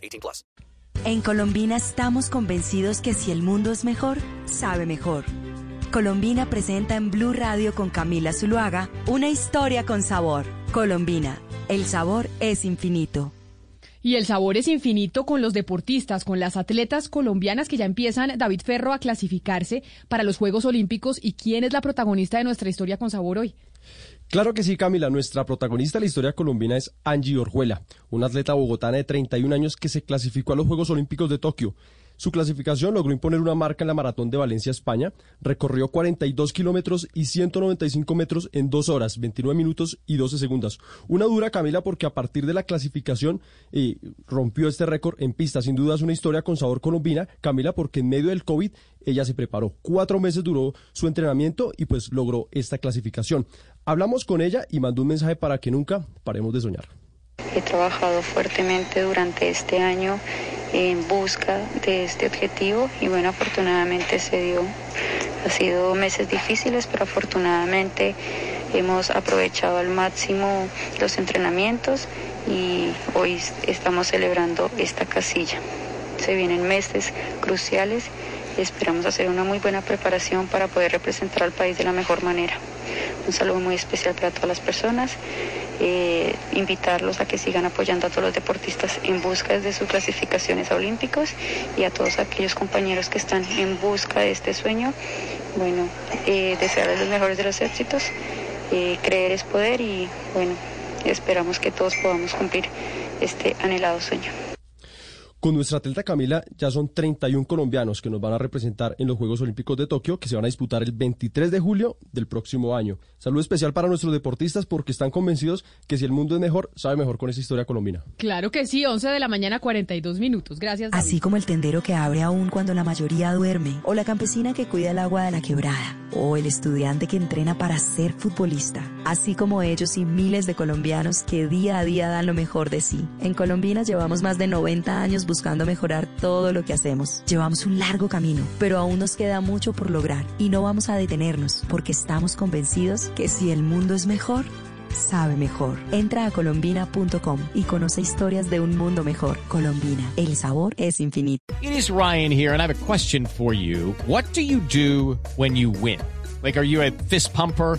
18 plus. En Colombina estamos convencidos que si el mundo es mejor, sabe mejor. Colombina presenta en Blue Radio con Camila Zuluaga una historia con sabor. Colombina, el sabor es infinito. Y el sabor es infinito con los deportistas, con las atletas colombianas que ya empiezan, David Ferro, a clasificarse para los Juegos Olímpicos. ¿Y quién es la protagonista de nuestra historia con sabor hoy? Claro que sí, Camila. Nuestra protagonista de la historia colombiana es Angie Orjuela, una atleta bogotana de 31 años que se clasificó a los Juegos Olímpicos de Tokio. Su clasificación logró imponer una marca en la maratón de Valencia, España. Recorrió 42 kilómetros y 195 metros en 2 horas, 29 minutos y 12 segundos. Una dura, Camila, porque a partir de la clasificación eh, rompió este récord en pista. Sin duda es una historia con sabor colombina, Camila, porque en medio del COVID ella se preparó. Cuatro meses duró su entrenamiento y pues logró esta clasificación. Hablamos con ella y mandó un mensaje para que nunca paremos de soñar. He trabajado fuertemente durante este año en busca de este objetivo y bueno, afortunadamente se dio. Ha sido meses difíciles, pero afortunadamente hemos aprovechado al máximo los entrenamientos y hoy estamos celebrando esta casilla. Se vienen meses cruciales y esperamos hacer una muy buena preparación para poder representar al país de la mejor manera. Un saludo muy especial para todas las personas eh, invitarlos a que sigan apoyando a todos los deportistas en busca de sus clasificaciones a olímpicos y a todos aquellos compañeros que están en busca de este sueño. Bueno, eh, desearles los mejores de los éxitos, eh, creer es poder y bueno, esperamos que todos podamos cumplir este anhelado sueño. Con nuestra atleta Camila ya son 31 colombianos que nos van a representar en los Juegos Olímpicos de Tokio que se van a disputar el 23 de julio del próximo año. Salud especial para nuestros deportistas porque están convencidos que si el mundo es mejor, sabe mejor con esa historia colombina. Claro que sí, 11 de la mañana 42 minutos. Gracias. David. Así como el tendero que abre aún cuando la mayoría duerme, o la campesina que cuida el agua de la quebrada, o el estudiante que entrena para ser futbolista. Así como ellos y miles de colombianos que día a día dan lo mejor de sí. En Colombina llevamos más de 90 años buscando mejorar todo lo que hacemos. Llevamos un largo camino, pero aún nos queda mucho por lograr y no vamos a detenernos porque estamos convencidos que si el mundo es mejor, sabe mejor. Entra a colombina.com y conoce historias de un mundo mejor. Colombina, el sabor es infinito. It is Ryan here, and I have a question for you. What do you do when you win? Like, are you a fist pumper?